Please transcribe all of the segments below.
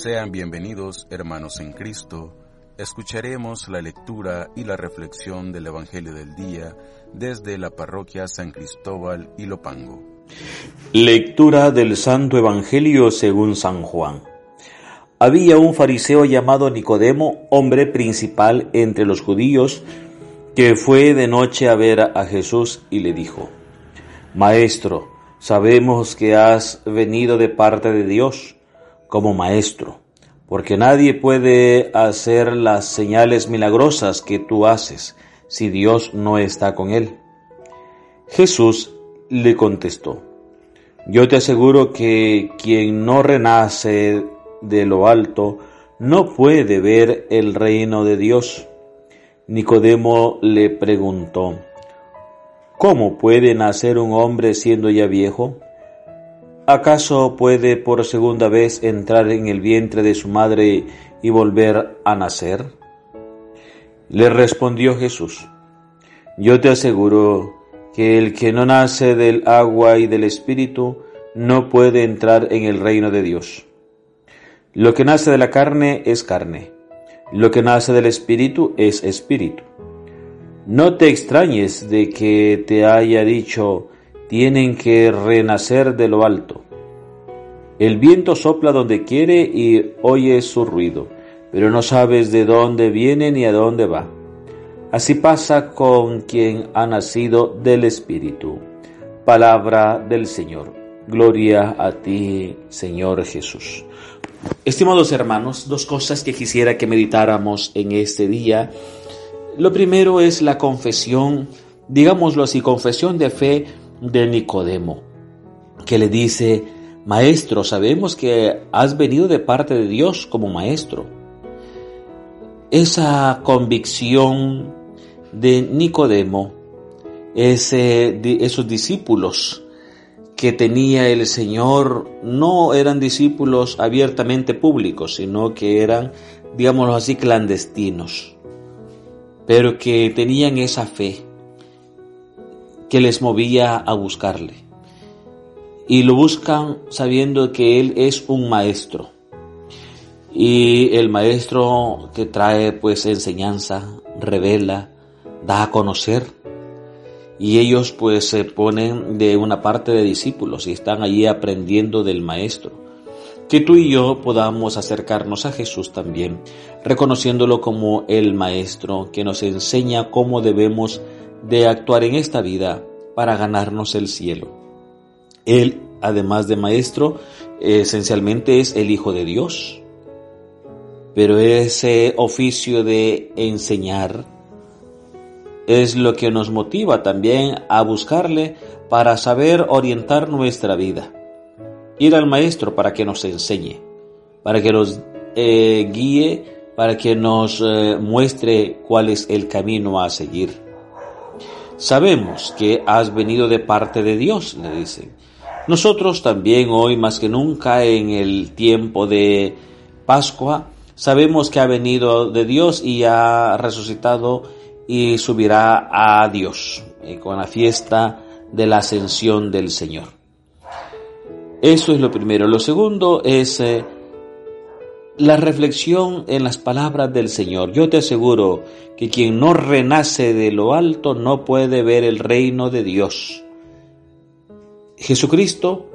Sean bienvenidos, hermanos en Cristo. Escucharemos la lectura y la reflexión del Evangelio del Día desde la parroquia San Cristóbal y Lopango. Lectura del Santo Evangelio según San Juan. Había un fariseo llamado Nicodemo, hombre principal entre los judíos, que fue de noche a ver a Jesús y le dijo, Maestro, sabemos que has venido de parte de Dios como maestro, porque nadie puede hacer las señales milagrosas que tú haces si Dios no está con él. Jesús le contestó, yo te aseguro que quien no renace de lo alto no puede ver el reino de Dios. Nicodemo le preguntó, ¿cómo puede nacer un hombre siendo ya viejo? ¿Acaso puede por segunda vez entrar en el vientre de su madre y volver a nacer? Le respondió Jesús, Yo te aseguro que el que no nace del agua y del Espíritu no puede entrar en el reino de Dios. Lo que nace de la carne es carne, lo que nace del Espíritu es Espíritu. No te extrañes de que te haya dicho, tienen que renacer de lo alto. El viento sopla donde quiere y oyes su ruido, pero no sabes de dónde viene ni a dónde va. Así pasa con quien ha nacido del Espíritu. Palabra del Señor. Gloria a ti, Señor Jesús. Estimados hermanos, dos cosas que quisiera que meditáramos en este día. Lo primero es la confesión, digámoslo así, confesión de fe de Nicodemo, que le dice, Maestro, sabemos que has venido de parte de Dios como maestro. Esa convicción de Nicodemo, ese, esos discípulos que tenía el Señor, no eran discípulos abiertamente públicos, sino que eran, digámoslo así, clandestinos, pero que tenían esa fe que les movía a buscarle. Y lo buscan sabiendo que Él es un maestro. Y el maestro que trae pues enseñanza, revela, da a conocer. Y ellos pues se ponen de una parte de discípulos y están allí aprendiendo del maestro. Que tú y yo podamos acercarnos a Jesús también, reconociéndolo como el maestro que nos enseña cómo debemos de actuar en esta vida para ganarnos el cielo. Él, además de maestro, esencialmente es el Hijo de Dios. Pero ese oficio de enseñar es lo que nos motiva también a buscarle para saber orientar nuestra vida. Ir al maestro para que nos enseñe, para que nos eh, guíe, para que nos eh, muestre cuál es el camino a seguir. Sabemos que has venido de parte de Dios, le dicen. Nosotros también hoy más que nunca en el tiempo de Pascua sabemos que ha venido de Dios y ha resucitado y subirá a Dios eh, con la fiesta de la ascensión del Señor. Eso es lo primero. Lo segundo es eh, la reflexión en las palabras del Señor. Yo te aseguro que quien no renace de lo alto no puede ver el reino de Dios. Jesucristo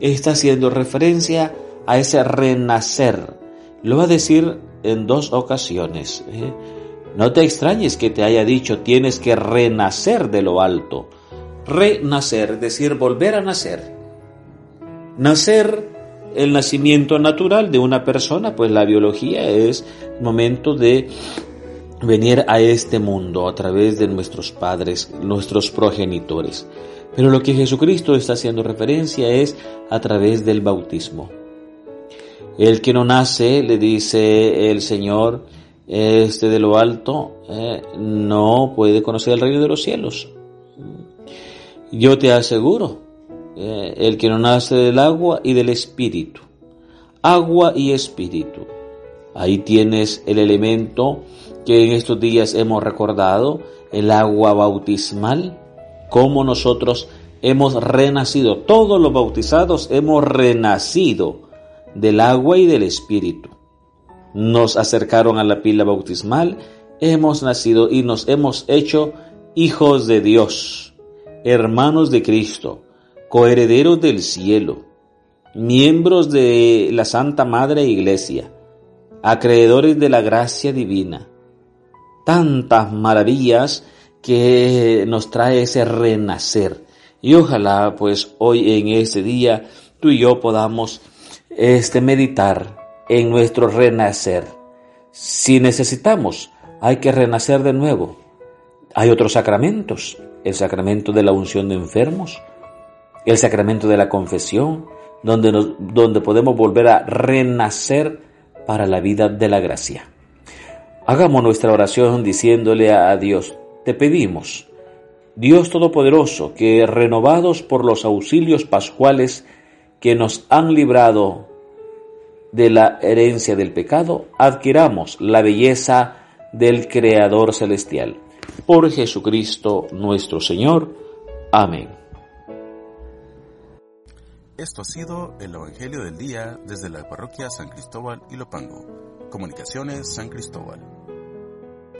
está haciendo referencia a ese renacer. Lo va a decir en dos ocasiones. ¿eh? No te extrañes que te haya dicho tienes que renacer de lo alto. Renacer, decir volver a nacer. Nacer el nacimiento natural de una persona, pues la biología es momento de venir a este mundo a través de nuestros padres, nuestros progenitores. Pero lo que Jesucristo está haciendo referencia es a través del bautismo. El que no nace, le dice el Señor, este de lo alto, eh, no puede conocer el reino de los cielos. Yo te aseguro, eh, el que no nace del agua y del espíritu, agua y espíritu. Ahí tienes el elemento que en estos días hemos recordado, el agua bautismal, como nosotros hemos renacido, todos los bautizados hemos renacido del agua y del Espíritu. Nos acercaron a la pila bautismal, hemos nacido y nos hemos hecho hijos de Dios, hermanos de Cristo, coherederos del cielo, miembros de la Santa Madre Iglesia, acreedores de la gracia divina. Tantas maravillas que nos trae ese renacer. Y ojalá pues hoy en este día tú y yo podamos este meditar en nuestro renacer. Si necesitamos, hay que renacer de nuevo. Hay otros sacramentos, el sacramento de la unción de enfermos, el sacramento de la confesión, donde, donde podemos volver a renacer para la vida de la gracia. Hagamos nuestra oración diciéndole a Dios, te pedimos, Dios Todopoderoso, que renovados por los auxilios pascuales que nos han librado de la herencia del pecado, adquiramos la belleza del Creador Celestial. Por Jesucristo nuestro Señor. Amén. Esto ha sido el Evangelio del Día desde la parroquia San Cristóbal y Lopango. Comunicaciones San Cristóbal.